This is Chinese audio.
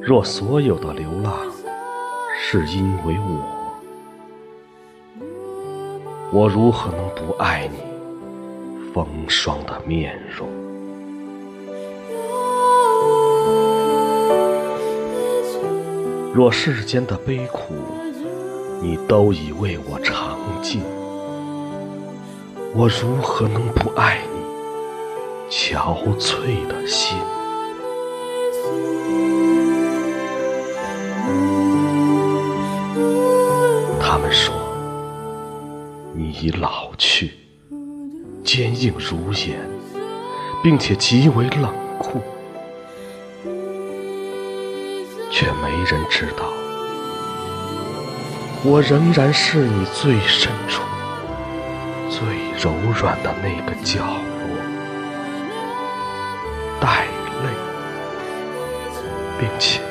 若所有的流浪是因为我，我如何能不爱你风霜的面容？若世间的悲苦你都已为我尝尽，我如何能不爱你憔悴的心？他们说你已老去，坚硬如岩，并且极为冷酷，却没人知道，我仍然是你最深处、最柔软的那个角落，带泪，并且。